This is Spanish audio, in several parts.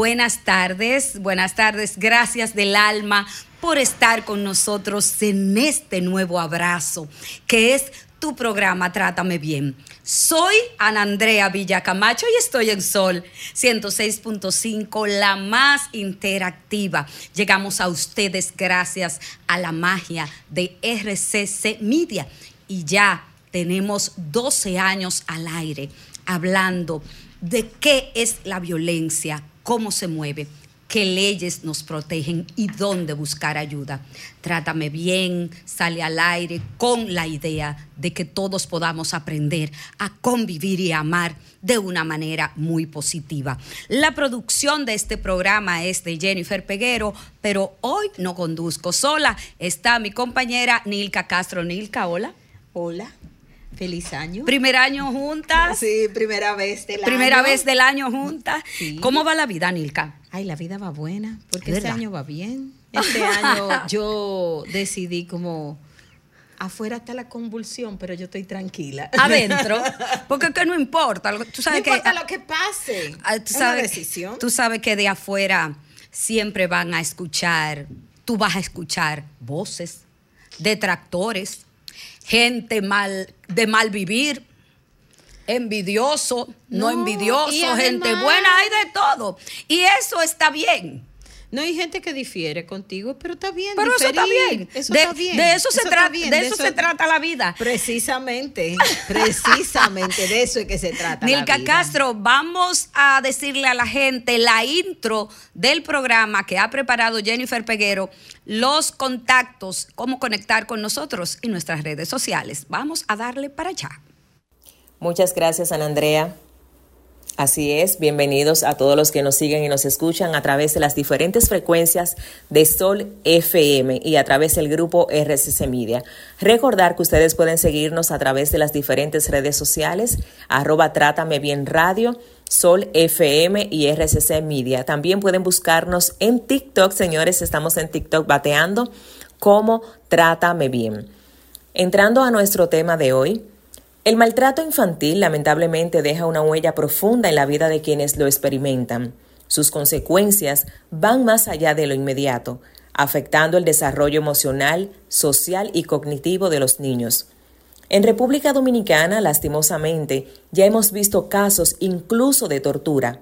Buenas tardes, buenas tardes. Gracias del alma por estar con nosotros en este nuevo abrazo, que es tu programa Trátame Bien. Soy Ana Andrea Villacamacho y estoy en Sol 106.5, la más interactiva. Llegamos a ustedes gracias a la magia de RCC Media y ya tenemos 12 años al aire hablando de qué es la violencia, cómo se mueve, qué leyes nos protegen y dónde buscar ayuda. Trátame bien, sale al aire con la idea de que todos podamos aprender a convivir y amar de una manera muy positiva. La producción de este programa es de Jennifer Peguero, pero hoy no conduzco sola. Está mi compañera Nilka Castro. Nilka, hola. Hola, feliz año. Primer año juntas. Sí, primera vez del Primera año. vez del año juntas. Sí. ¿Cómo va la vida, Nilka? Ay, la vida va buena, porque Es este año va bien. Este año yo decidí como afuera está la convulsión, pero yo estoy tranquila. Adentro. Porque que no importa. Tú no sabes que. importa lo que pase. Ah, tú es sabes, una decisión. Tú sabes que de afuera siempre van a escuchar, tú vas a escuchar voces, detractores, gente mal, de mal vivir, envidioso, no, No, envidioso, gente buena, hay de todo. Y eso está bien. No hay gente que difiere contigo, pero está bien. Pero eso está bien. Eso de, está bien. de eso, se trata, bien, de eso se trata la vida. Precisamente, precisamente de eso es que se trata. la Nilka vida. Castro, vamos a decirle a la gente la intro del programa que ha preparado Jennifer Peguero, los contactos, cómo conectar con nosotros y nuestras redes sociales. Vamos a darle para allá. Muchas gracias, Ana Andrea. Así es, bienvenidos a todos los que nos siguen y nos escuchan a través de las diferentes frecuencias de Sol FM y a través del grupo RCC Media. Recordar que ustedes pueden seguirnos a través de las diferentes redes sociales, arroba Trátame Bien Radio, Sol FM y RCC Media. También pueden buscarnos en TikTok, señores, estamos en TikTok bateando como Trátame Bien. Entrando a nuestro tema de hoy, el maltrato infantil lamentablemente deja una huella profunda en la vida de quienes lo experimentan. Sus consecuencias van más allá de lo inmediato, afectando el desarrollo emocional, social y cognitivo de los niños. En República Dominicana, lastimosamente, ya hemos visto casos incluso de tortura.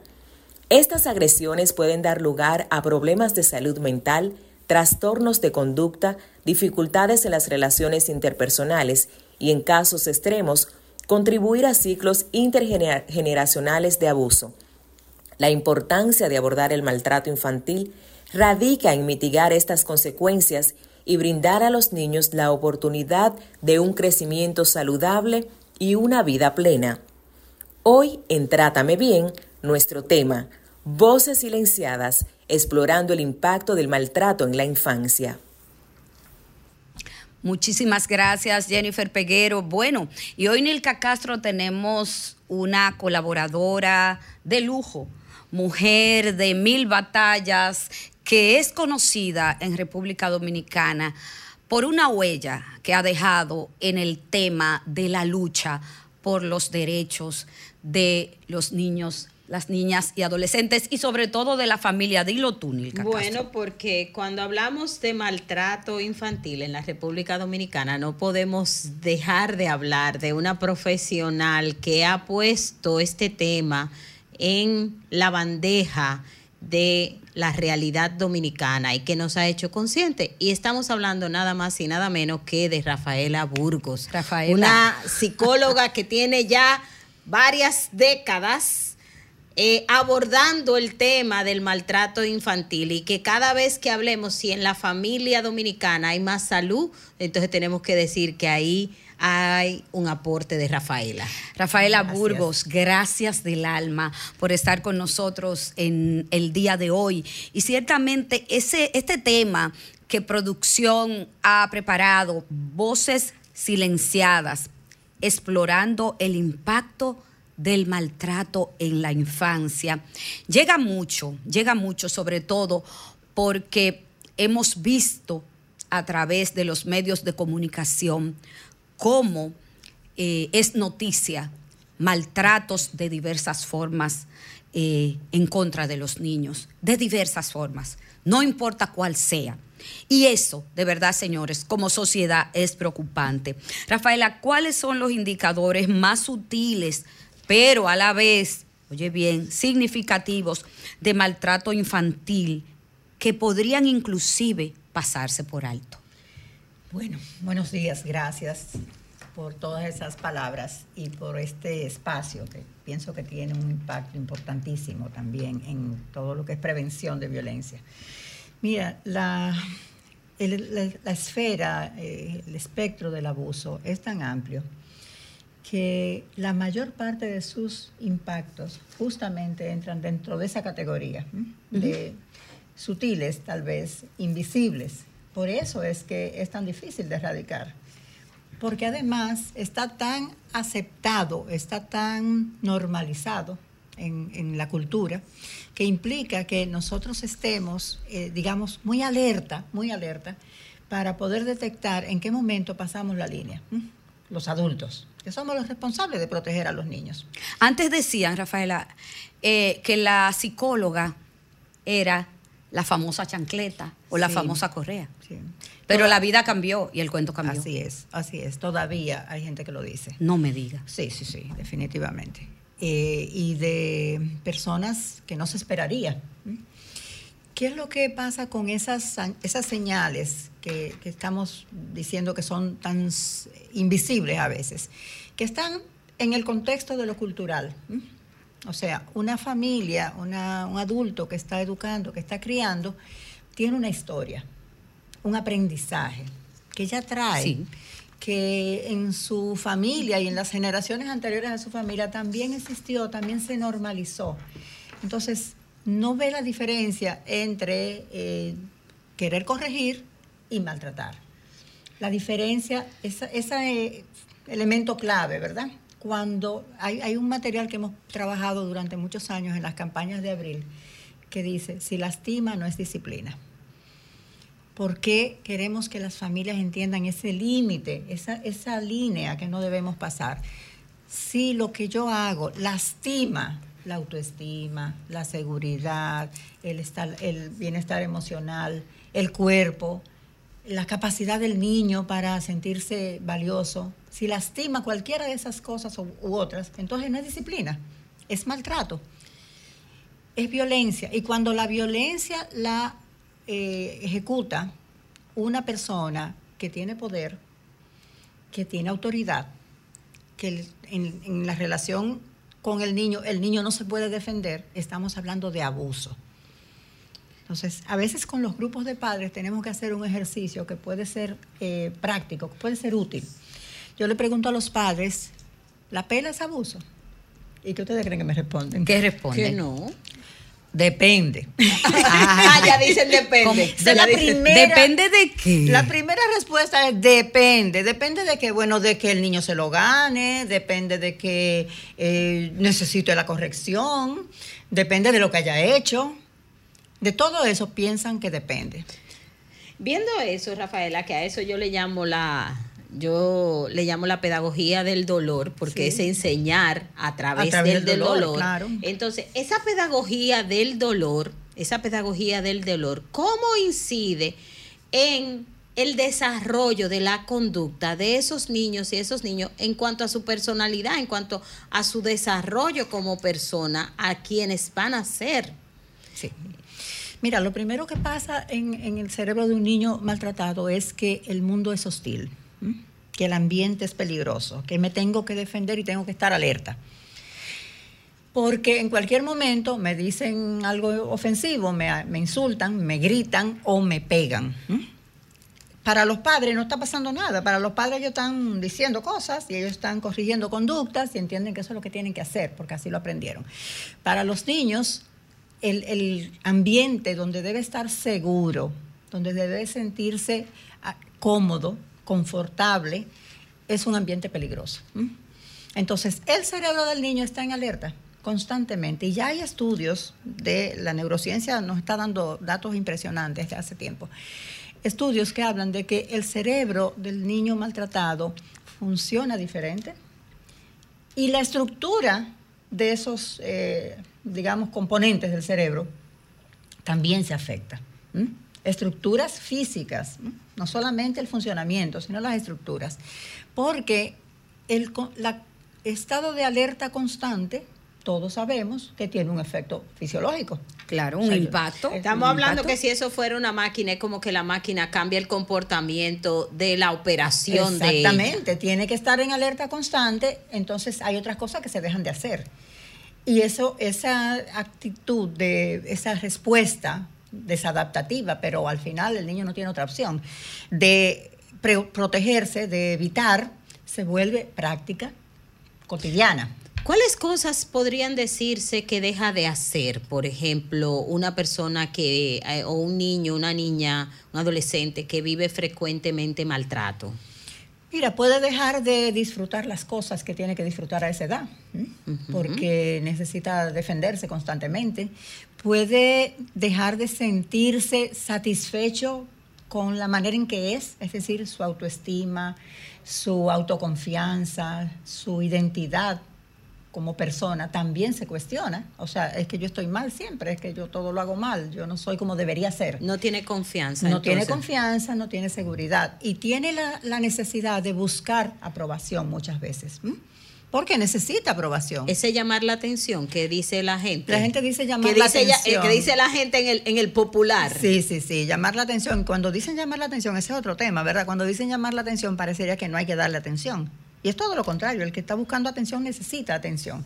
Estas agresiones pueden dar lugar a problemas de salud mental, trastornos de conducta, dificultades en las relaciones interpersonales y, en casos extremos, contribuir a ciclos intergeneracionales de abuso. La importancia de abordar el maltrato infantil radica en mitigar estas consecuencias y brindar a los niños la oportunidad de un crecimiento saludable y una vida plena. Hoy en Trátame Bien Nuestro tema, Voces Silenciadas, explorando el impacto del maltrato en la infancia. Muchísimas gracias, Jennifer Peguero. Bueno, y hoy el Castro tenemos una colaboradora de lujo, mujer de mil batallas, que es conocida en República Dominicana por una huella que ha dejado en el tema de la lucha por los derechos de los niños las niñas y adolescentes y sobre todo de la familia. Dilo tú, Nilka Bueno, porque cuando hablamos de maltrato infantil en la República Dominicana no podemos dejar de hablar de una profesional que ha puesto este tema en la bandeja de la realidad dominicana y que nos ha hecho consciente. Y estamos hablando nada más y nada menos que de Rafaela Burgos, Rafaela. una psicóloga que tiene ya varias décadas eh, abordando el tema del maltrato infantil y que cada vez que hablemos si en la familia dominicana hay más salud, entonces tenemos que decir que ahí hay un aporte de Rafaela. Rafaela Burgos, gracias del alma por estar con nosotros en el día de hoy. Y ciertamente ese, este tema que producción ha preparado, Voces Silenciadas, explorando el impacto del maltrato en la infancia. Llega mucho, llega mucho sobre todo porque hemos visto a través de los medios de comunicación cómo eh, es noticia maltratos de diversas formas eh, en contra de los niños, de diversas formas, no importa cuál sea. Y eso, de verdad, señores, como sociedad es preocupante. Rafaela, ¿cuáles son los indicadores más sutiles pero a la vez, oye bien, significativos de maltrato infantil que podrían inclusive pasarse por alto. Bueno, buenos días, gracias por todas esas palabras y por este espacio que pienso que tiene un impacto importantísimo también en todo lo que es prevención de violencia. Mira, la, esfera, eh, el espectro del abuso es tan amplio que la mayor parte de sus impactos justamente entran dentro de esa categoría, de sutiles, tal vez, invisibles. Por eso es que es tan difícil de erradicar. Porque además está tan aceptado, está tan normalizado en, la cultura, que implica que nosotros estemos, eh, digamos, muy alerta, muy alerta, para poder detectar en qué momento pasamos la línea, los adultos que somos los responsables de proteger a los niños. Antes decían, Rafaela, eh, que la psicóloga era la famosa chancleta o la famosa correa. Pero la vida cambió y el cuento cambió. Así es, así es. Todavía hay gente que lo dice. No me diga. Sí, sí, sí, definitivamente. Eh, y de personas que no se esperaría. ¿Qué es lo que pasa con esas, esas señales que, estamos diciendo que son tan invisibles a veces? Que están en el contexto de lo cultural. O sea, una familia, un adulto que está educando, que está criando, tiene una historia, un aprendizaje que ya trae. que en su familia y en las generaciones anteriores a su familia también existió, también se normalizó. Entonces, no ve la diferencia entre eh, querer corregir y maltratar. La diferencia, ese elemento clave, ¿verdad? Cuando hay, hay, un material que hemos trabajado durante muchos años en las campañas de abril que dice, si lastima no es disciplina. ¿Por qué queremos que las familias entiendan ese límite, esa, esa línea que no debemos pasar? Si lo que yo hago lastima la autoestima, la seguridad, el, el bienestar emocional, el cuerpo, la capacidad del niño para sentirse valioso. Si lastima cualquiera de esas cosas u, otras, entonces no es disciplina, es maltrato, es violencia. Y cuando la violencia la eh, ejecuta una persona que tiene poder, que tiene autoridad, que en la relación con el niño, el niño no se puede defender, estamos hablando de abuso. Entonces, a veces con los grupos de padres tenemos que hacer un ejercicio que puede ser eh, práctico, que puede ser útil. Yo le pregunto a los padres, ¿la pela es abuso? ¿Y qué ustedes creen que me responden? ¿Qué responde? Que no. Depende. Ah, ya dicen depende. ¿Depende de qué? La primera respuesta es depende. Depende de que, bueno, de que el niño se lo gane, depende de que eh, necesite la corrección, depende de lo que haya hecho. De todo eso piensan que depende. Viendo eso, Rafaela, que a eso yo le llamo la yo le llamo la pedagogía del dolor, porque Sí. es enseñar a través, A través del, del del dolor, dolor. claro. Entonces, esa pedagogía del dolor, esa pedagogía del dolor, ¿cómo incide en el desarrollo de la conducta de esos niños y esos niños en cuanto a su personalidad, en cuanto a su desarrollo como persona, a quienes van a ser? Sí. Mira, lo primero que pasa en, en el cerebro de un niño maltratado es que el mundo es hostil, ¿m? que el ambiente es peligroso, que me tengo que defender y tengo que estar alerta. Porque en cualquier momento me dicen algo ofensivo, me, me insultan, me gritan o me pegan. ¿m? Para los padres no está pasando nada. Para los padres ellos están diciendo cosas y ellos están corrigiendo conductas y entienden que eso es lo que tienen que hacer porque así lo aprendieron. Para los niños, el, el ambiente donde debe estar seguro, donde debe sentirse ah, cómodo, confortable, es un ambiente peligroso. Entonces, el cerebro del niño está en alerta constantemente y ya hay estudios de la neurociencia, nos está dando datos impresionantes desde hace tiempo. Estudios que hablan de que el cerebro del niño maltratado funciona diferente y la estructura de esos, eh, digamos, componentes del cerebro también se afecta. Estructuras físicas. No solamente el funcionamiento, sino las estructuras. Porque el la- estado de alerta constante, todos sabemos que tiene un efecto fisiológico. Claro, O un sea, impacto. Estamos un hablando impacto. que si eso fuera una máquina, es como que la máquina cambia el comportamiento de la operación de ella. Exactamente, tiene que estar en alerta constante, entonces hay otras cosas que se dejan de hacer. Y eso, esa actitud de esa respuesta desadaptativa, pero al final el niño no tiene otra opción, de protegerse, de evitar, se vuelve práctica cotidiana. ¿Cuáles cosas podrían decirse que deja de hacer? Por ejemplo, una persona que, eh, o un niño, una niña, un adolescente que vive frecuentemente maltrato. Mira, puede dejar de disfrutar las cosas que tiene que disfrutar a esa edad, porque necesita defenderse constantemente. Puede dejar de sentirse satisfecho con la manera en que es, es decir, su autoestima, su autoconfianza, su identidad como persona también se cuestiona. O sea, es que yo estoy mal siempre, es que yo todo lo hago mal, yo no soy como debería ser. No tiene confianza. No tiene confianza, no tiene seguridad y tiene la, la necesidad de buscar aprobación muchas veces. Porque necesita aprobación. Ese llamar la atención que dice la gente. La gente dice llamar que la dice ya- eh, atención. que dice la gente en el, en el popular. Sí, sí, sí, llamar la atención. Cuando dicen llamar la atención, ese es otro tema, ¿verdad? Cuando dicen llamar la atención, parecería que no hay que darle atención. Y es todo lo contrario, el que está buscando atención necesita atención.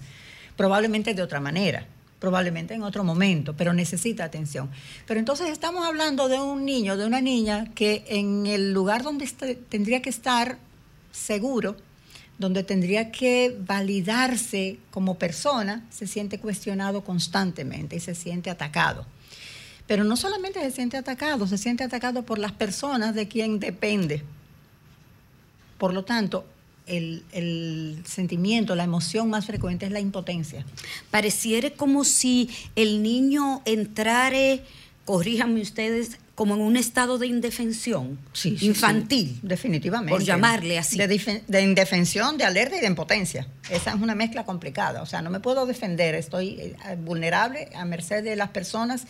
Probablemente de otra manera, probablemente en otro momento, pero necesita atención. Pero entonces estamos hablando de un niño, de una niña que en el lugar donde este- tendría que estar seguro, donde tendría que validarse como persona, se siente cuestionado constantemente y se siente atacado. Pero no solamente se siente atacado, se siente atacado por las personas de quien depende. Por lo tanto, el, el sentimiento, la emoción más frecuente es la impotencia. Pareciera como si el niño entrare, corríjanme ustedes, como en un estado de indefensión Sí, sí, infantil. sí, definitivamente. Por llamarle así. De, de indefensión, de alerta y de impotencia. Esa es una mezcla complicada. O sea, no me puedo defender, estoy eh, vulnerable a merced de las personas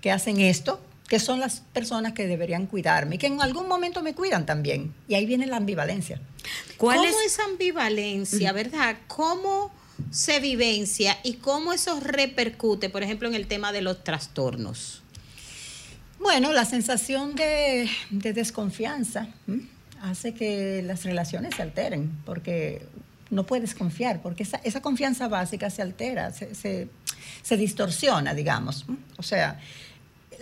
que hacen esto, que son las personas que deberían cuidarme y que en algún momento me cuidan también. Y ahí viene la ambivalencia. ¿Cuál ¿Cómo es? esa ambivalencia, verdad? ¿Cómo se vivencia y cómo eso repercute, por ejemplo, en el tema de los trastornos? Bueno, la sensación de, de desconfianza hace que las relaciones se alteren, porque no puedes confiar, porque esa, esa confianza básica se altera, se, se- se distorsiona, digamos. O sea,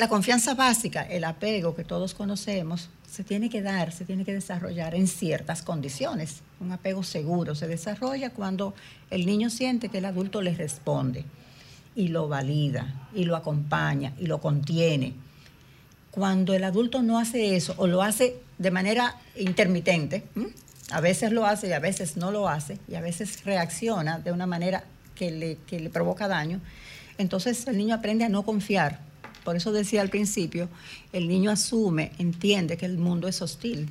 la confianza básica, el apego que todos conocemos, se tiene que dar, se tiene que desarrollar en ciertas condiciones. Un apego seguro se desarrolla cuando el niño siente que el adulto le responde y lo valida y lo acompaña y lo contiene. Cuando el adulto no hace eso o lo hace de manera intermitente, a veces lo hace y a veces no lo hace y a veces reacciona de una manera que le, que le provoca daño, entonces el niño aprende a no confiar por eso decía al principio, el niño asume, entiende que el mundo es hostil,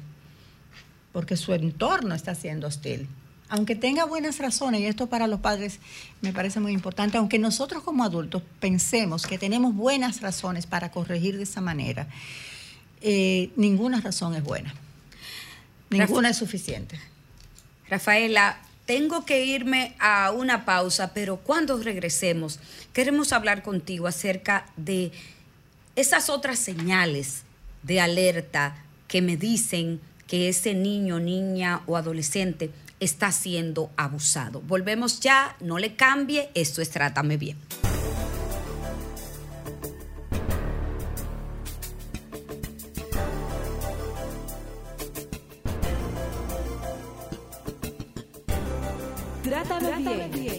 porque su entorno está siendo hostil. Aunque tenga buenas razones, y esto para los padres me parece muy importante, aunque nosotros como adultos pensemos que tenemos buenas razones para corregir de esa manera, eh, ninguna razón es buena. Ninguna es suficiente. Rafaela, tengo que irme a una pausa, pero cuando regresemos, queremos hablar contigo acerca de esas otras señales de alerta que me dicen que ese niño, niña o adolescente está siendo abusado. Volvemos ya, no le cambie, esto es Trátame Bien. Trátame, bien.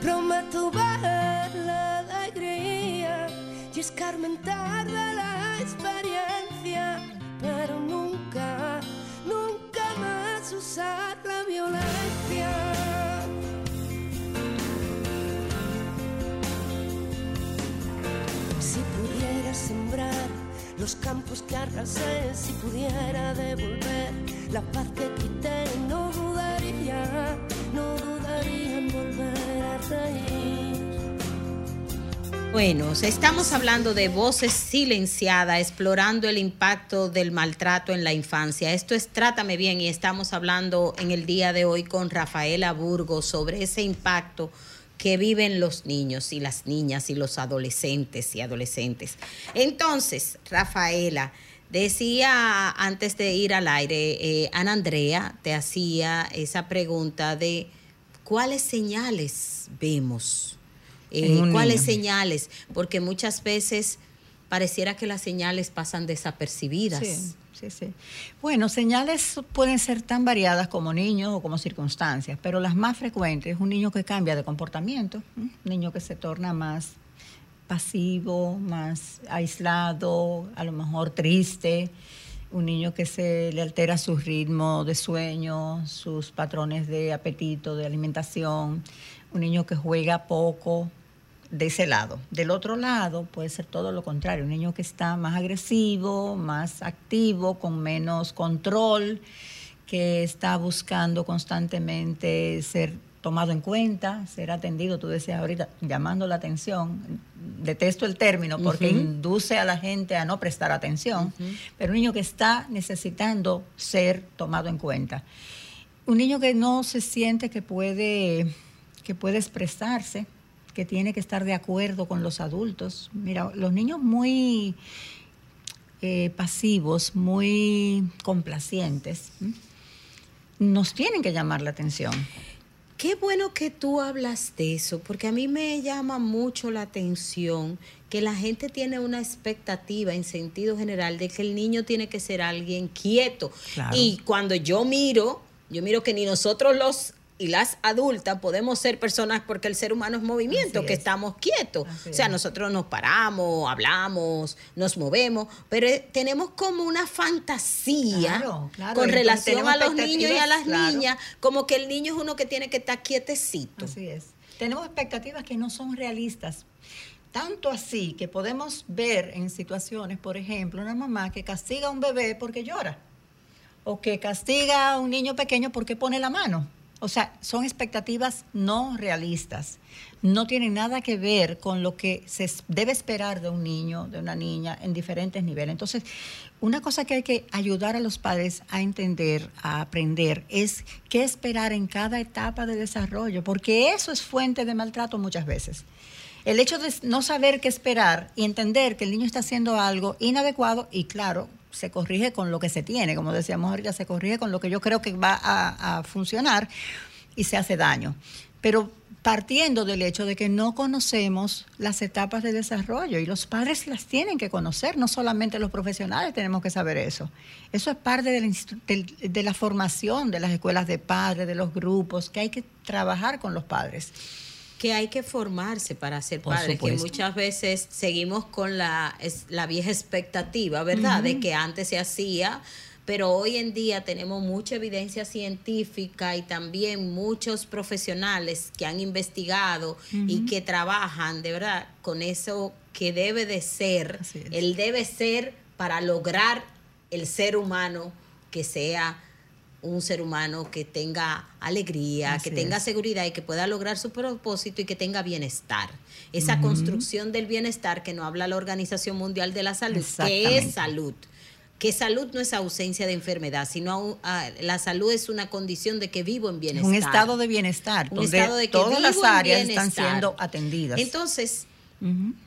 Prometo ver la alegría y escarmentar de la experiencia, pero nunca, nunca más usar la violencia. Si pudiera sembrar los campos que arrasé, si pudiera devolver la paz que quité, no dudaría, no dudaría en volver. Bueno, estamos hablando de voces silenciadas, explorando el impacto del maltrato en la infancia. Esto es Trátame Bien y estamos hablando en el día de hoy con Rafaela Burgos sobre ese impacto que viven los niños y las niñas y los adolescentes y adolescentes. Entonces, Rafaela, decía antes de ir al aire, eh, Ana Andrea te hacía esa pregunta de cuáles señales vemos, Eh, cuáles niño. señales, porque muchas veces pareciera que las señales pasan desapercibidas. Sí, sí, sí. Bueno, señales pueden ser tan variadas como niños o como circunstancias, pero las más frecuentes es un niño que cambia de comportamiento, un niño que se torna más pasivo, más aislado, a lo mejor triste, un niño que se le altera su ritmo de sueño, sus patrones de apetito, de alimentación, un niño que juega poco, de ese lado. Del otro lado puede ser todo lo contrario, un niño que está más agresivo, más activo, con menos control, que está buscando constantemente ser tomado en cuenta, ser atendido, tú decías ahorita, llamando la atención. Detesto el término porque induce a la gente a no prestar atención, pero un niño que está necesitando ser tomado en cuenta. Un niño que no se siente que puede, que puede expresarse, que tiene que estar de acuerdo con los adultos. Mira, los niños muy eh, pasivos, muy complacientes, nos tienen que llamar la atención. Qué bueno que tú hablas de eso, porque a mí me llama mucho la atención que la gente tiene una expectativa en sentido general de que el niño tiene que ser alguien quieto. Claro. Y cuando yo miro, yo miro que ni nosotros los y las adultas podemos ser personas porque el ser humano es movimiento, Así que es. estamos quietos. Así o sea, es. nosotros nos paramos, hablamos, nos movemos, pero eh, tenemos como una fantasía Claro, claro, con entonces relación a los niños y a las claro. niñas, como que el niño es uno que tiene que estar quietecito. Así es. Tenemos expectativas que no son realistas. Tanto así que podemos ver en situaciones, por ejemplo, una mamá que castiga a un bebé porque llora, o que castiga a un niño pequeño porque pone la mano. O sea, son expectativas no realistas. No tienen nada que ver con lo que se debe esperar de un niño, de una niña, en diferentes niveles. Entonces, una cosa que hay que ayudar a los padres a entender, a aprender, es qué esperar en cada etapa de desarrollo, porque eso es fuente de maltrato muchas veces. El hecho de no saber qué esperar y entender que el niño está haciendo algo inadecuado y claro, se corrige con lo que se tiene, como decíamos ahorita, se corrige con lo que yo creo que va a, funcionar y se hace daño. Pero partiendo del hecho de que no conocemos las etapas de desarrollo y los padres las tienen que conocer, no solamente los profesionales tenemos que saber eso. Eso es parte de la formación de las escuelas de padres, de los grupos, que hay que trabajar con los padres. Que hay que formarse para ser Por padre, que muchas veces seguimos con la, es- la vieja expectativa, ¿verdad? De que antes se hacía, pero hoy en día tenemos mucha evidencia científica y también muchos profesionales que han investigado y que trabajan, de verdad, con eso que debe de ser, el debe ser para lograr el ser humano que sea un ser humano que tenga alegría, Así que tenga es. seguridad y que pueda lograr su propósito y que tenga bienestar. Esa construcción del bienestar que nos habla la Organización Mundial de la Salud, que es salud. Que salud no es ausencia de enfermedad, sino ah, la salud es una condición de que vivo en Es bienestar. un estado de bienestar, Un donde estado de que todas las vivo en áreas están siendo atendidas. Entonces,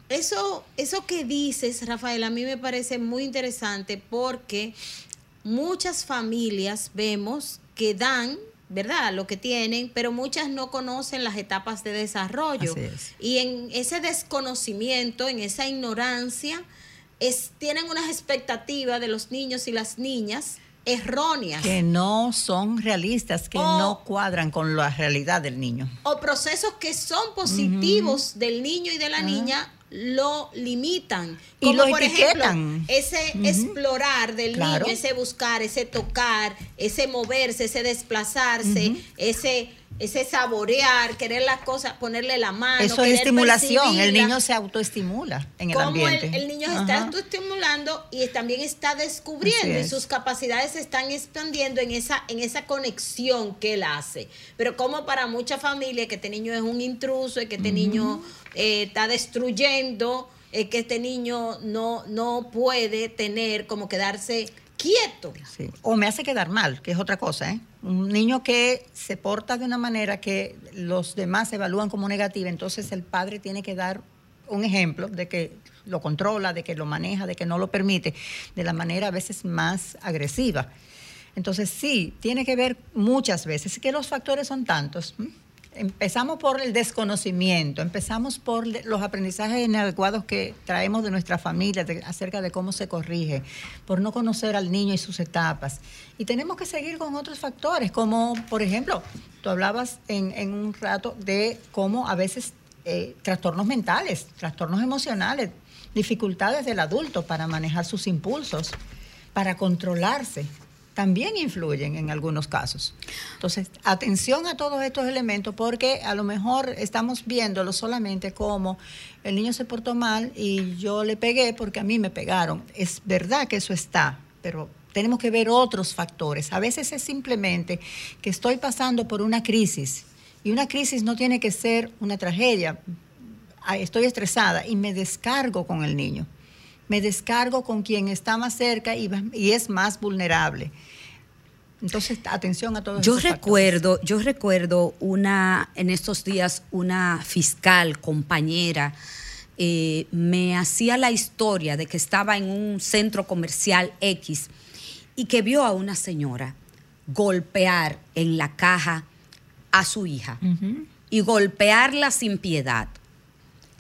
eso, eso que dices, Rafael, a mí me parece muy interesante porque muchas familias vemos que dan, ¿verdad? Lo que tienen, pero muchas no conocen las etapas de desarrollo. Y en ese desconocimiento, en esa ignorancia, es, tienen unas expectativas de los niños y las niñas erróneas. que no son realistas, que O- no cuadran con la realidad del niño. o procesos que son positivos del niño y de la niña lo limitan. Y Como lo por etiquetan. ejemplo, ese explorar del Claro. niño, ese buscar, ese tocar, ese moverse, ese desplazarse, ese ese saborear, querer las cosas, ponerle la mano. Eso es estimulación, el niño se autoestimula en el ambiente. el, el niño se está autoestimulando y también está descubriendo y es. sus capacidades se están expandiendo en esa, en esa conexión que él hace. Pero como para muchas familias que este niño es un intruso, y que este niño eh, está destruyendo, eh, que este niño no, no puede tener como quedarse quieto. Sí. O me hace quedar mal, que es otra cosa, ¿eh? Un niño que se porta de una manera que los demás evalúan como negativa, entonces el padre tiene que dar un ejemplo de que lo controla, de que lo maneja, de que no lo permite, de la manera a veces más agresiva. Entonces sí, tiene que ver muchas veces, que los factores son tantos. Empezamos por el desconocimiento, empezamos por los aprendizajes inadecuados que traemos de nuestra familia acerca de cómo se corrige, por no conocer al niño y sus etapas. Y tenemos que seguir con otros factores, como por ejemplo, tú hablabas en, en un rato de cómo a veces eh, trastornos mentales, trastornos emocionales, dificultades del adulto para manejar sus impulsos, para controlarse, también influyen en algunos casos. Entonces, atención a todos estos elementos porque a lo mejor estamos viéndolo solamente como el niño se portó mal y yo le pegué porque a mí me pegaron. Es verdad que eso está, pero tenemos que ver otros factores. A veces es simplemente que estoy pasando por una crisis y una crisis no tiene que ser una tragedia. Ah, Estoy estresada y me descargo con el niño me descargo con quien está más cerca y, es más vulnerable. Entonces, atención a todos Yo factores. recuerdo, yo recuerdo una, en estos días, una fiscal, compañera, eh, me hacía la historia de que estaba en un centro comercial X y que vio a una señora golpear en la caja a su hija y golpearla sin piedad.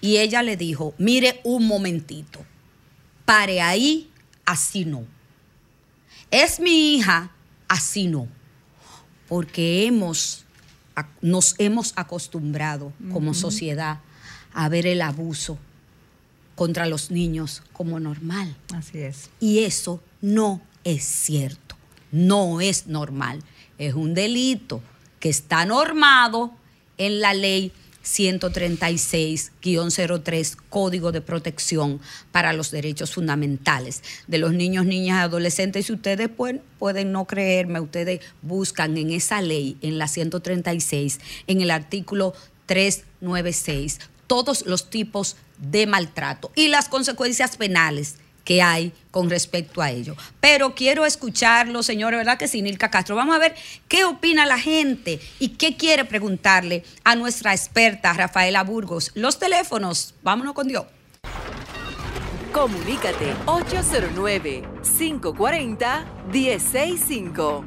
Y ella le dijo, mire un momentito, pare ahí, así no. Es mi hija, así no. Porque hemos, nos hemos acostumbrado como sociedad a ver el abuso contra los niños como normal. Así es. Y eso no es cierto, no es normal. Es un delito que está normado en la ley 136-03 Código de Protección para los Derechos Fundamentales de los niños, niñas y adolescentes. Si ustedes pueden, pueden no creerme, ustedes buscan en esa ley, en la 136, en el artículo 396, todos los tipos de maltrato y las consecuencias penales que hay con respecto a ello. Pero quiero escucharlo, señores, ¿verdad que sí, Nilka Castro? Vamos a ver qué opina la gente y qué quiere preguntarle a nuestra experta Rafaela Burgos. Los teléfonos, vámonos con Dios. Comunícate 809-540-1065.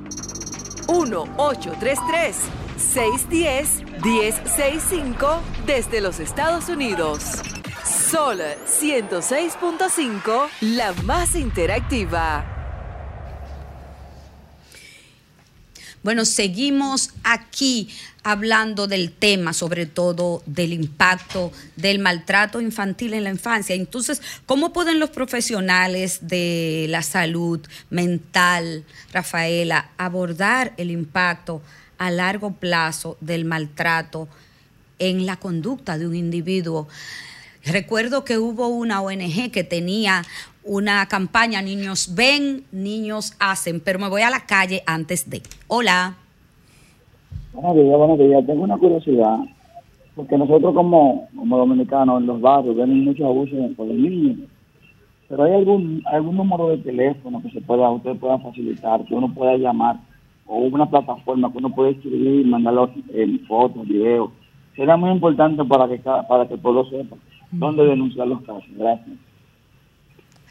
1-833-610-1065 desde los Estados Unidos. Sol 106.5, la más interactiva. Bueno, seguimos aquí hablando del tema, sobre todo del impacto del maltrato infantil en la infancia. Entonces, ¿cómo pueden los profesionales de la salud mental, Rafaela, abordar el impacto a largo plazo del maltrato en la conducta de un individuo? Recuerdo que hubo una ONG que tenía una campaña, niños ven, niños hacen, pero me voy a la calle antes de. Hola. Buenos días, buenos días. Tengo una curiosidad, porque nosotros como, como dominicanos en los barrios vemos muchos abusos por los niños. Pero hay algún algún número de teléfono que se pueda usted pueda facilitar, que uno pueda llamar, o una plataforma que uno pueda escribir, mandarlo en fotos, videos. Será muy importante para que para que el pueblo sepa dónde denunciar los casos. Gracias.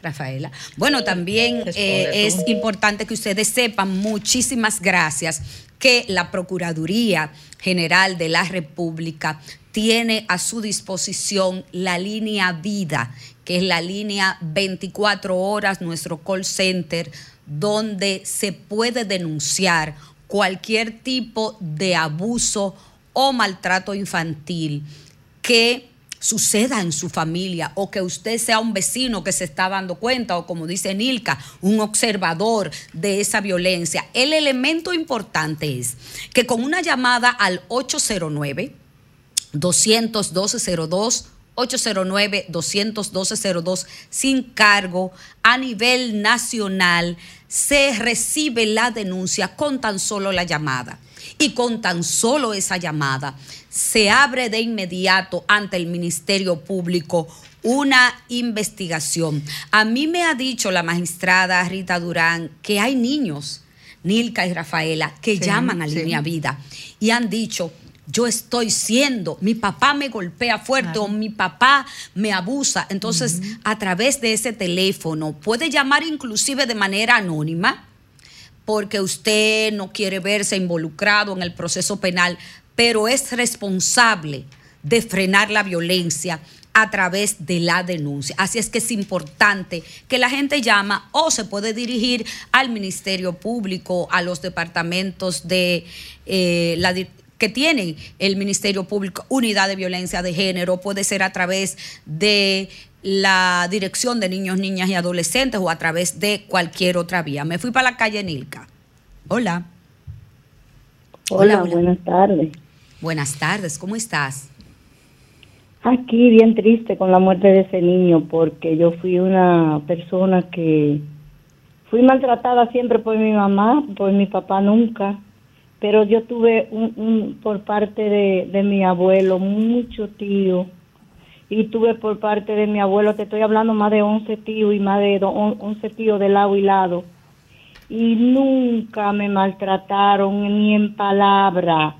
Rafaela. Bueno, también eh, es importante que ustedes sepan, muchísimas gracias, que la Procuraduría General de la República tiene a su disposición la línea vida, que es la línea 24 horas, nuestro call center, donde se puede denunciar cualquier tipo de abuso o maltrato infantil que suceda en su familia o que usted sea un vecino que se está dando cuenta o como dice Nilka, un observador de esa violencia. El elemento importante es que con una llamada al 809 21202 809-212-02 sin cargo a nivel nacional, se recibe la denuncia con tan solo la llamada. Y con tan solo esa llamada se abre de inmediato ante el Ministerio Público una investigación. A mí me ha dicho la magistrada Rita Durán que hay niños, Nilka y Rafaela, que Sí, llaman a sí. Línea Vida y han dicho, yo estoy siendo, mi papá me golpea fuerte o mi papá me abusa. Entonces, a través de ese teléfono, puede llamar inclusive de manera anónima, porque usted no quiere verse involucrado en el proceso penal, pero es responsable de frenar la violencia a través de la denuncia. Así es que es importante que la gente llama o se puede dirigir al Ministerio Público, a los departamentos de eh, la que tienen el Ministerio Público, Unidad de Violencia de Género, puede ser a través de la Dirección de Niños, Niñas y Adolescentes o a través de cualquier otra vía. Me fui para la calle Nilka. Hola. Hola, buenas tardes. Buenas tardes, ¿cómo estás? Aquí bien triste con la muerte de ese niño porque yo fui una persona que fui maltratada siempre por mi mamá, por mi papá nunca, pero yo tuve un, un- por parte de, de mi abuelo mucho tío y tuve por parte de mi abuelo, te estoy hablando más de 11 tíos y más de do- on- 11 tíos de lado y lado y nunca me maltrataron ni en palabra.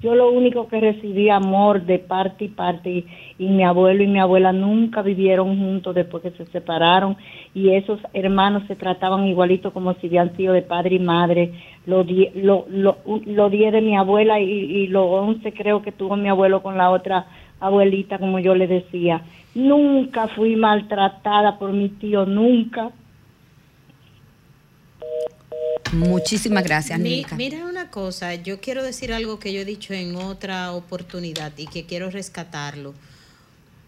Yo lo único que recibí amor de parte y parte y, mi abuelo y mi abuela nunca vivieron juntos después que se separaron y esos hermanos se trataban igualito como si habían sido de padre y madre. Los die- lo, lo, lo diez de mi abuela y, y los once creo que tuvo mi abuelo con la otra abuelita como yo le decía. Nunca fui maltratada por mi tío, nunca. Muchísimas gracias, Mi- Nilka. mira una cosa, yo quiero decir algo que yo he dicho en otra oportunidad y que quiero rescatarlo.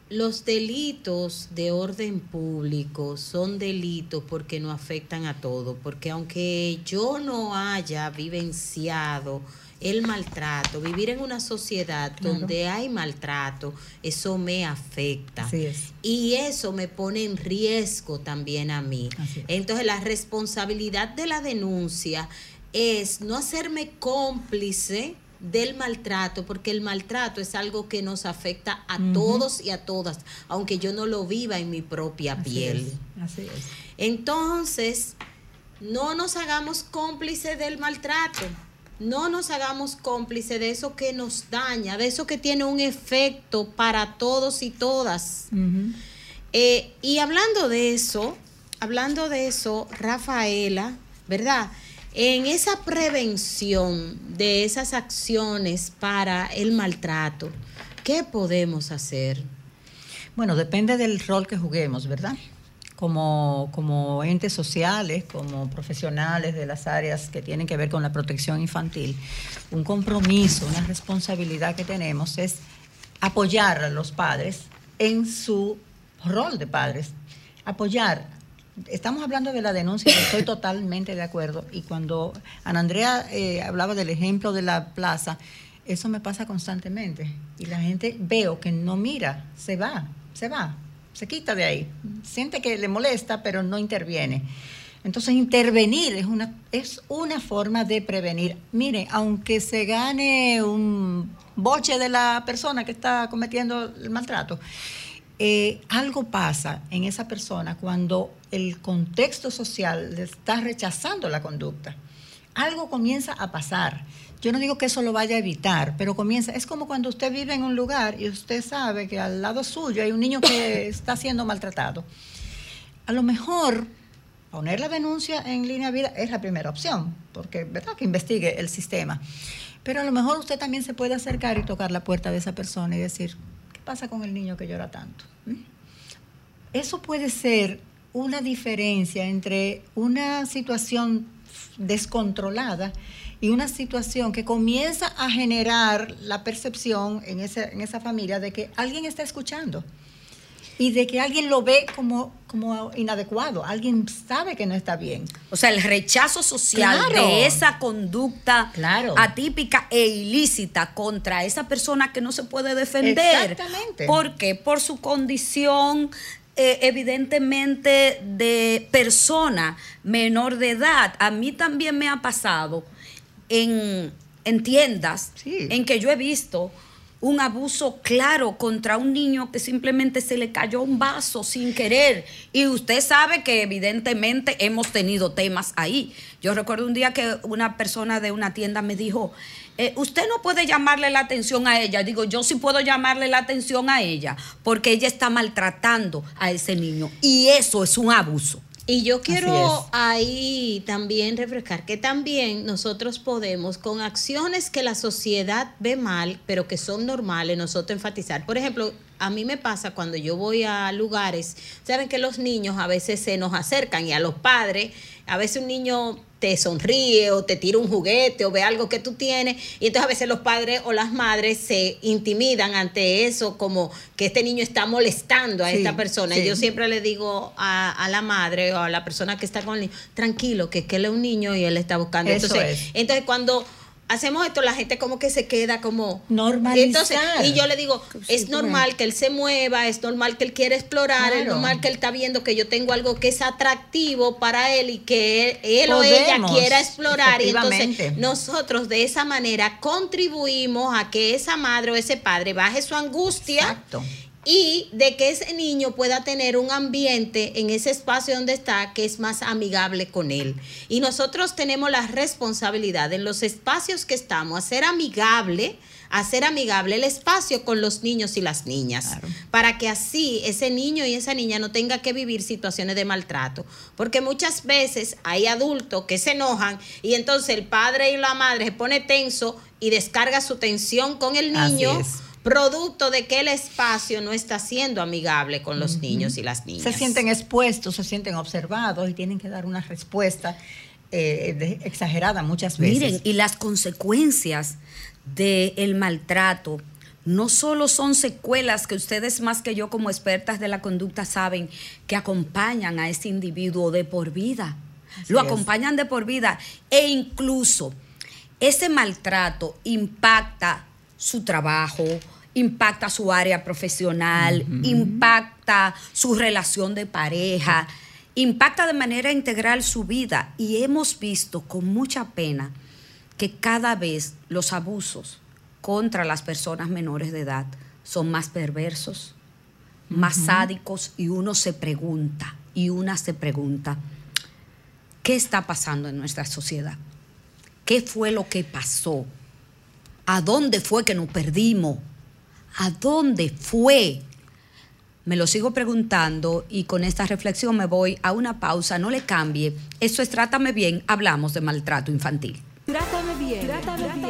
Los delitos de orden público son delitos porque no afectan a todo, porque aunque yo no haya vivenciado el maltrato, vivir en una sociedad donde hay maltrato, eso me afecta. Así es. Y eso me pone en riesgo también a mí. Entonces la responsabilidad de la denuncia es no hacerme cómplice del maltrato, porque el maltrato es algo que nos afecta a todos y a todas, aunque yo no lo viva en mi propia Así piel. es, Así es. Entonces, no nos hagamos cómplices del maltrato. No nos hagamos cómplices de eso que nos daña, de eso que tiene un efecto para todos y todas. Eh, y hablando de eso, hablando de eso, Rafaela, ¿verdad? En esa prevención de esas acciones para el maltrato, ¿qué podemos hacer? Bueno, depende del rol que juguemos, ¿verdad? Como, como entes sociales, como profesionales de las áreas que tienen que ver con la protección infantil, un compromiso, una responsabilidad que tenemos es apoyar a los padres en su rol de padres. Apoyar. Estamos hablando de la denuncia, estoy totalmente de acuerdo. Y cuando Ana Andrea eh, hablaba del ejemplo de la plaza, eso me pasa constantemente. Y la gente veo que no mira, se va, se va, se quita de ahí. Siente que le molesta, pero no interviene. Entonces, intervenir es una, es una forma de prevenir. Mire, aunque se gane un boche de la persona que está cometiendo el maltrato, eh, algo pasa en esa persona cuando el contexto social le está rechazando la conducta. Algo comienza a pasar. Yo no digo que eso lo vaya a evitar, pero comienza. Es como cuando usted vive en un lugar y usted sabe que al lado suyo hay un niño que está siendo maltratado. A lo mejor poner la denuncia en línea vida es la primera opción, porque verdad que investigue el sistema. Pero a lo mejor usted también se puede acercar y tocar la puerta de esa persona y decir, ¿qué pasa con el niño que llora tanto? ¿Mm? Eso puede ser una diferencia entre una situación descontrolada y una situación que comienza a generar la percepción en esa, en esa familia de que alguien está escuchando y de que alguien lo ve como, como inadecuado, alguien sabe que no está bien. O sea, el rechazo social Claro. de esa conducta Claro. atípica e ilícita contra esa persona que no se puede defender. Exactamente. ¿Por qué? Por su condición eh, evidentemente de persona menor de edad. A mí también me ha pasado en, en tiendas Sí. en que yo he visto un abuso claro contra un niño que simplemente se le cayó un vaso sin querer. Y usted sabe que evidentemente hemos tenido temas ahí. Yo recuerdo un día que una persona de una tienda me dijo, eh, usted no puede llamarle la atención a ella. Digo, yo sí puedo llamarle la atención a ella porque ella está maltratando a ese niño. Y eso es un abuso. Y yo quiero ahí también refrescar que también nosotros podemos, con acciones que la sociedad ve mal, pero que son normales, nosotros enfatizar. Por ejemplo, a mí me pasa cuando yo voy a lugares, saben que los niños a veces se nos acercan y a los padres, a veces un niño te sonríe o te tira un juguete o ve algo que tú tienes y entonces a veces los padres o las madres se intimidan ante eso como que este niño está molestando a Sí, esta persona. Y yo siempre le digo a, a la madre o a la persona que está con el niño, tranquilo, que, que él es un niño y él está buscando. Eso entonces, es. entonces cuando hacemos esto, la gente como que se queda como... Entonces, y yo le digo, es normal que él se mueva, es normal que él quiera explorar, es normal que él está viendo que yo tengo algo que es atractivo para él y que él, él o ella quiera explorar. Y entonces nosotros de esa manera contribuimos a que esa madre o ese padre baje su angustia Exacto. Y de que ese niño pueda tener un ambiente en ese espacio donde está que es más amigable con él. Y nosotros tenemos la responsabilidad en los espacios que estamos, hacer amigable, hacer amigable el espacio con los niños y las niñas, Claro. para que así ese niño y esa niña no tenga que vivir situaciones de maltrato. Porque muchas veces hay adultos que se enojan y entonces el padre y la madre se pone tenso y descarga su tensión con el Así niño es. Producto de que el espacio no está siendo amigable con los niños y las niñas. Se sienten expuestos, se sienten observados y tienen que dar una respuesta eh, de- exagerada muchas veces. Miren, y las consecuencias del maltrato no solo son secuelas que ustedes más que yo como expertas de la conducta saben que acompañan a ese individuo de por vida. Así Lo es. acompañan de por vida e incluso ese maltrato impacta su trabajo, impacta su área profesional, impacta su relación de pareja, impacta de manera integral su vida. Y hemos visto con mucha pena que cada vez los abusos contra las personas menores de edad son más perversos, más sádicos y uno se pregunta, y una se pregunta, ¿qué está pasando en nuestra sociedad? ¿Qué fue lo que pasó? ¿A dónde fue que nos perdimos? ¿A dónde fue? Me lo sigo preguntando y con esta reflexión me voy a una pausa, no le cambie. Eso es Trátame Bien, hablamos de maltrato infantil. Trátame bien, trátame bien.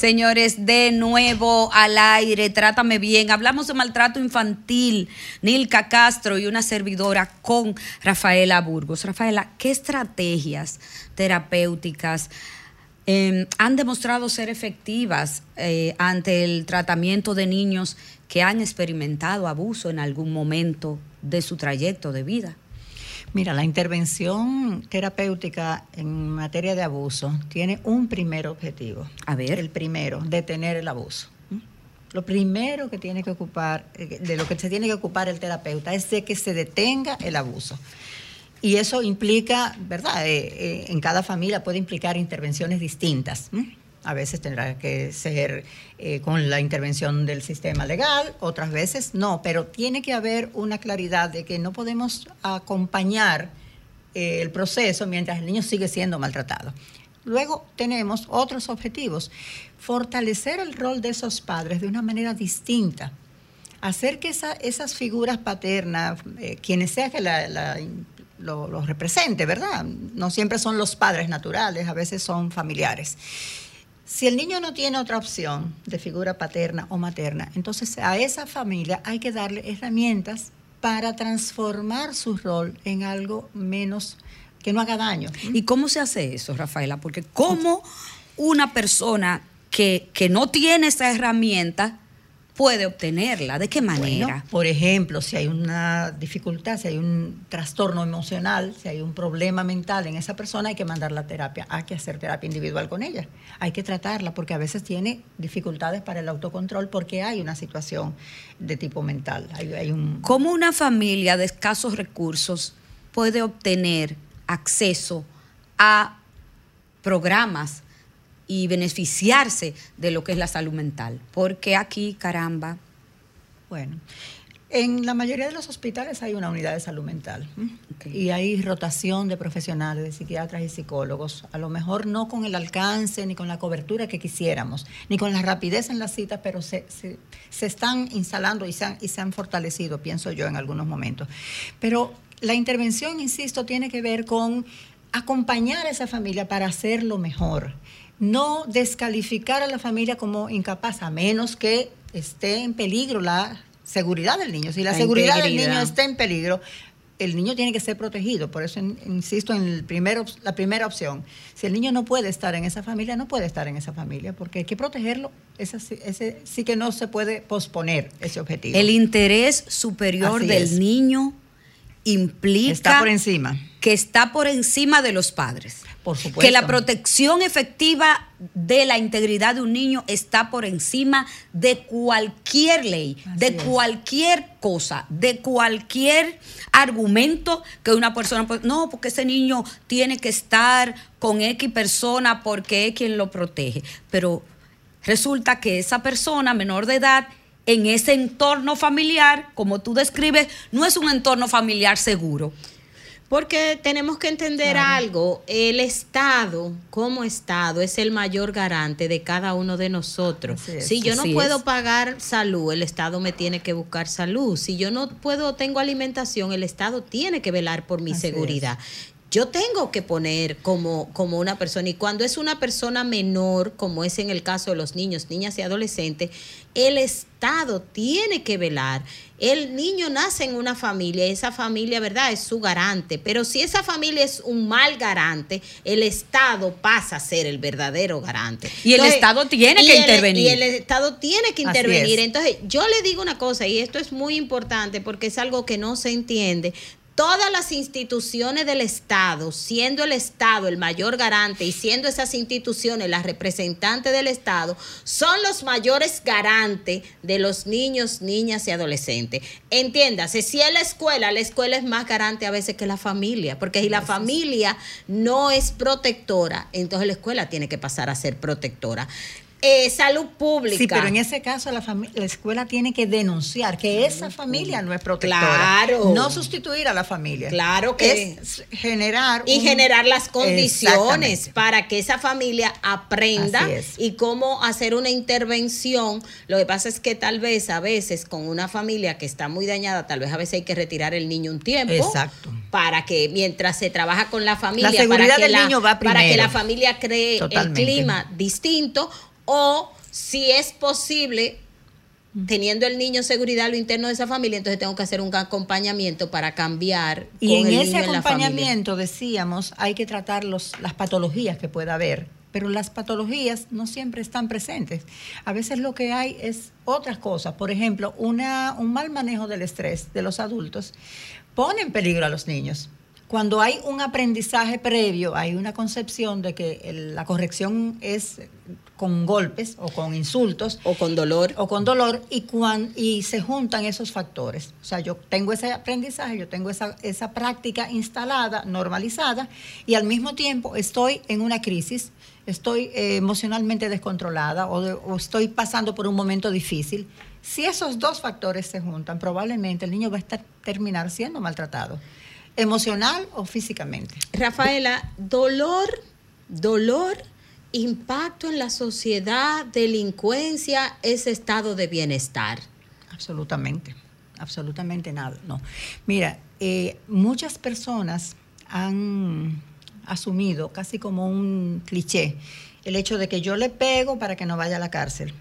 Señores, de nuevo al aire, trátame bien. Hablamos de maltrato infantil, Nilka Castro y una servidora con Rafaela Burgos. Rafaela, ¿qué estrategias terapéuticas eh, han demostrado ser efectivas eh, ante el tratamiento de niños que han experimentado abuso en algún momento de su trayecto de vida? Mira, la intervención terapéutica en materia de abuso tiene un primer objetivo. A ver. El primero, detener el abuso. Lo primero que tiene que ocupar, eh, de lo que se tiene que ocupar el terapeuta es de que se detenga el abuso. Y eso implica, ¿verdad? Eh, eh, en cada familia puede implicar intervenciones distintas. A veces tendrá que ser eh, con la intervención del sistema legal, otras veces no, pero tiene que haber una claridad de que no podemos acompañar eh, el proceso mientras el niño sigue siendo maltratado. Luego tenemos otros objetivos, fortalecer el rol de esos padres de una manera distinta, hacer que esa- esas figuras paternas, eh, quienes sea que la, la- lo, lo represente, ¿verdad? No siempre son los padres naturales, a veces son familiares. Si el niño no tiene otra opción de figura paterna o materna, entonces a esa familia hay que darle herramientas para transformar su rol en algo menos que no haga daño. ¿Y cómo se hace eso, Rafaela? Porque cómo una persona que, que no tiene esa herramienta puede obtenerla, ¿de qué manera? Bueno, por ejemplo, si hay una dificultad, si hay un trastorno emocional, si hay un problema mental en esa persona, hay que mandarla a terapia, hay que hacer terapia individual con ella, hay que tratarla porque a veces tiene dificultades para el autocontrol porque hay una situación de tipo mental, hay, hay un... ¿Cómo una familia de escasos recursos puede obtener acceso a programas y beneficiarse de lo que es la salud mental? Porque aquí, caramba, Bueno, en la mayoría de los hospitales hay una unidad de salud mental y hay rotación de profesionales, de psiquiatras y psicólogos. A lo mejor no con el alcance ni con la cobertura que quisiéramos, ni con la rapidez en las citas, pero se, se- se están instalando y se, han, y se han fortalecido, pienso yo, en algunos momentos. Pero la intervención, insisto, tiene que ver con acompañar a esa familia para hacerlo mejor. No descalificar a la familia como incapaz, a menos que esté en peligro la seguridad del niño. Si la, La seguridad del niño está en peligro, el niño tiene que ser protegido. Por eso in- insisto en el primer op- la primera opción. Si el niño no puede estar en esa familia, no puede estar en esa familia, porque hay que protegerlo. Ese, sí- ese sí que no se puede posponer ese objetivo. el interés superior Así del es. niño implica Está por encima. que está por encima de los padres. Por supuesto. Que la protección efectiva de la integridad de un niño está por encima de cualquier ley, Así de es. cualquier cosa, de cualquier argumento que una persona puede, no, porque ese niño tiene que estar con X persona porque es quien lo protege. Pero resulta que esa persona menor de edad en ese entorno familiar, como tú describes, no es un entorno familiar seguro. Porque tenemos que entender algo, el Estado como Estado es el mayor garante de cada uno de nosotros. Es. Si yo no puedo es. pagar salud, el Estado me tiene que buscar salud. Si yo no puedo tengo alimentación, el Estado tiene que velar por mi Así seguridad. Yo tengo que poner como, como una persona. Y cuando es una persona menor, como es en el caso de los niños, niñas y adolescentes, el Estado tiene que velar. El niño nace en una familia esa familia, ¿verdad?, es su garante. Pero si esa familia es un mal garante, el Estado pasa a ser el verdadero garante. Y el Estado tiene que el- intervenir. Y el Estado tiene que intervenir. es. Entonces, yo le digo una cosa, y esto es muy importante porque es algo que no se entiende. Todas las instituciones del Estado, siendo el Estado el mayor garante y siendo esas instituciones las representantes del Estado, son los mayores garantes de los niños, niñas y adolescentes. Entiéndase, si es la escuela, la escuela es más garante a veces que la familia, porque si la familia no es protectora, entonces la escuela tiene que pasar a ser protectora. Eh, salud pública. Sí, pero en ese caso la, la escuela tiene que denunciar que esa familia no es protectora. Claro. No sustituir a la familia. Claro que- es generar y un- generar las condiciones para que esa familia aprenda y cómo hacer una intervención. Lo que pasa es que tal vez a veces con una familia que está muy dañada, tal vez a veces hay que retirar el niño un tiempo. Exacto. Para que mientras se trabaja con la familia, seguridad para, que del la, niño va para que primero. la familia cree Totalmente. el clima distinto o si es posible teniendo el niño seguridad a lo interno de esa familia, entonces tengo que hacer un acompañamiento para cambiar Y con en el ese niño en la familia. acompañamiento, decíamos, hay que tratar los, las patologías que pueda haber, pero las patologías no siempre están presentes. A veces lo que hay es otras cosas. Por ejemplo, una, un mal manejo del estrés de los adultos pone en peligro a los niños. Cuando hay un aprendizaje previo, hay una concepción de que la corrección es con golpes o con insultos o con dolor o con dolor y cuan- y se juntan esos factores. O sea, yo tengo ese aprendizaje, yo tengo esa, esa práctica instalada, normalizada, y al mismo tiempo estoy en una crisis, estoy eh, emocionalmente descontrolada o, de- o estoy pasando por un momento difícil. Si esos dos factores se juntan, probablemente el niño va a estar, terminar siendo maltratado, emocional o físicamente. Rafaela, dolor, dolor, impacto en la sociedad, delincuencia, ese estado de bienestar. Absolutamente, absolutamente nada. No. Mira, eh, muchas personas han asumido casi como un cliché el hecho de que yo le pego para que no vaya a la cárcel.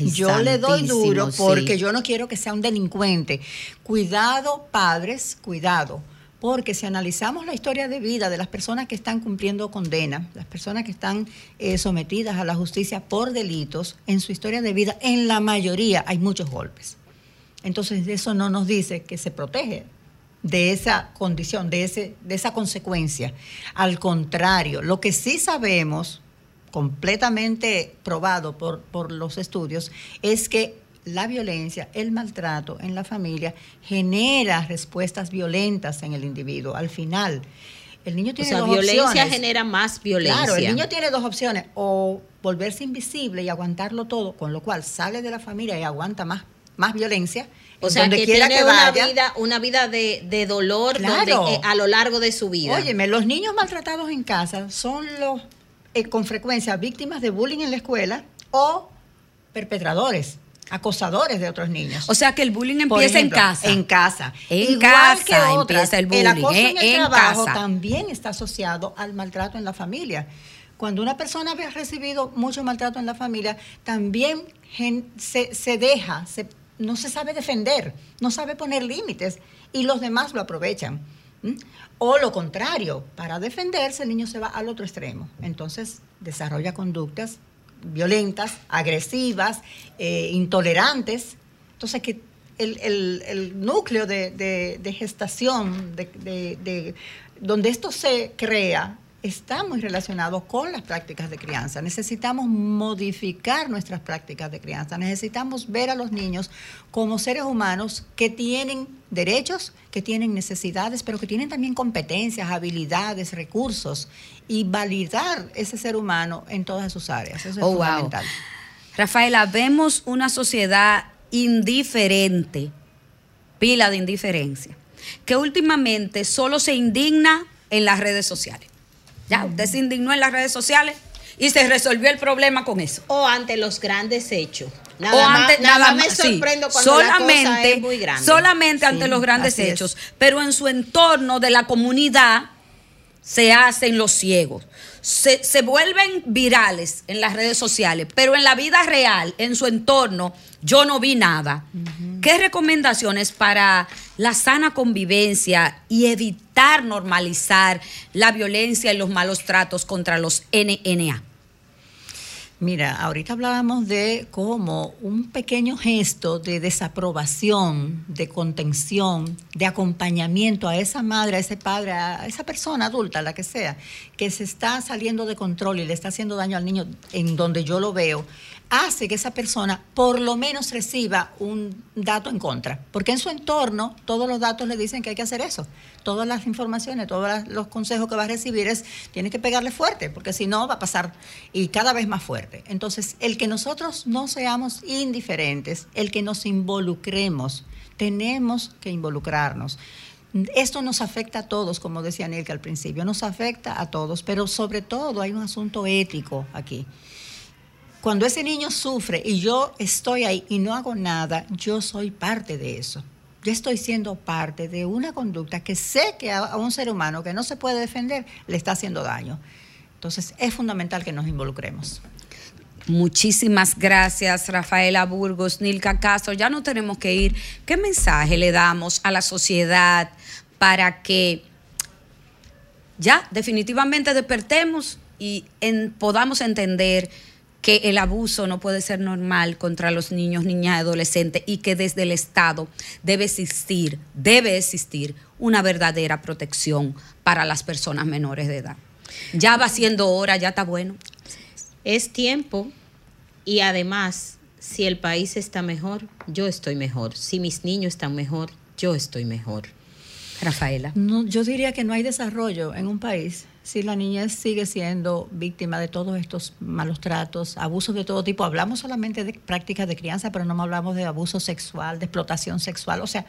yo le doy duro sí. porque yo no quiero que sea un delincuente. Cuidado, padres, cuidado. Porque si analizamos la historia de vida de las personas que están cumpliendo condena, las personas que están eh, sometidas a la justicia por delitos, en su historia de vida, en la mayoría hay muchos golpes. Entonces eso no nos dice que se protege de esa condición, de, ese, de esa consecuencia. Al contrario, lo que sí sabemos, completamente probado por, por los estudios, es que la violencia, el maltrato en la familia genera respuestas violentas en el individuo. Al final, el niño O tiene sea, dos violencia opciones. genera más violencia. Claro, el niño tiene dos opciones, o volverse invisible y aguantarlo todo, con lo cual sale de la familia y aguanta más, más violencia. o sea, donde que quiera tiene que una vaya. vida, una vida de, de dolor Claro. donde, eh, a lo largo de su vida. Óyeme, los niños maltratados en casa son los eh, con frecuencia víctimas de bullying en la escuela o perpetradores, acosadores de otros niños. O sea que el bullying empieza ejemplo, en casa. En casa. En Igual casa que otras, empieza el bullying, acoso ¿eh? en el En trabajo casa. también está asociado al maltrato en la familia. Cuando una persona ha recibido mucho maltrato en la familia, también se, se deja, se- no se sabe defender, no sabe poner límites y los demás lo aprovechan. O lo contrario, para defenderse el niño se va al otro extremo. Entonces desarrolla conductas violentas, agresivas, eh, intolerantes. Entonces, que el, el- el núcleo de, de- de gestación, de, de- de- donde esto se crea, está muy relacionado con las prácticas de crianza. Necesitamos modificar nuestras prácticas de crianza. Necesitamos ver a los niños como seres humanos que tienen derechos, que tienen necesidades, pero que tienen también competencias, habilidades, recursos y validar ese ser humano en todas sus áreas. Eso es Oh, wow. fundamental. Rafaela, vemos una sociedad indiferente, pila de indiferencia, que últimamente solo se indigna en las redes sociales. Ya, usted se indignó en las redes sociales y se resolvió el problema con eso. O ante los grandes hechos. Nada o más, ante- nada nada me más, sí. sorprendo cuando la cosa solamente, es muy grande. solamente ante Sí, los grandes es. hechos, pero en su entorno de la comunidad se hacen los ciegos, se, se vuelven virales en las redes sociales, pero en la vida real, en su entorno, yo no vi nada. ¿Qué recomendaciones para la sana convivencia y evitar normalizar la violencia y los malos tratos contra los NNA? Mira, ahorita hablábamos de cómo un pequeño gesto de desaprobación, de contención, de acompañamiento a esa madre, a ese padre, a esa persona adulta, la que sea, que se está saliendo de control y le está haciendo daño al niño en donde yo lo veo, hace que esa persona por lo menos reciba un dato en contra. Porque en su entorno todos los datos le dicen que hay que hacer eso. Todas las informaciones, todos los consejos que va a recibir es, tiene que pegarle fuerte, porque si no va a pasar y cada vez más fuerte. Entonces, el que nosotros no seamos indiferentes, el que nos involucremos, tenemos que involucrarnos. Esto nos afecta a todos, como decía Nelka al principio, nos afecta a todos, pero sobre todo hay un asunto ético aquí cuando ese niño sufre y yo estoy ahí y no hago nada, yo soy parte de eso. Yo estoy siendo parte de una conducta que sé que a, un ser humano que no se puede defender le está haciendo daño. Entonces es fundamental que nos involucremos. Muchísimas gracias, Rafaela Burgos, Nilka Castro. Ya no tenemos que ir. ¿Qué mensaje le damos a la sociedad para que ya definitivamente despertemos y podamos entender que el abuso no puede ser normal contra los niños, niñas y adolescentes y que desde el Estado debe existir, debe existir una verdadera protección para las personas menores de edad. Ya va siendo hora, ya está bueno. Es tiempo y además, si el país está mejor, yo estoy mejor. Si mis niños están mejor, yo estoy mejor. Rafaela. No, yo diría que no hay desarrollo en un país si la niñez sigue siendo víctima de todos estos malos tratos, abusos de todo tipo. Hablamos solamente de prácticas de crianza, pero no hablamos de abuso sexual, de explotación sexual. O sea,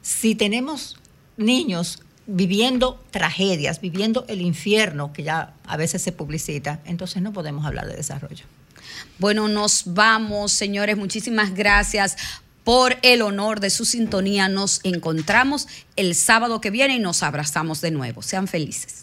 si tenemos niños viviendo tragedias, viviendo el infierno que ya a veces se publicita, entonces no podemos hablar de desarrollo. Bueno, nos vamos, señores. Muchísimas gracias por el honor de su sintonía. Nos encontramos el sábado que viene y nos abrazamos de nuevo. Sean felices.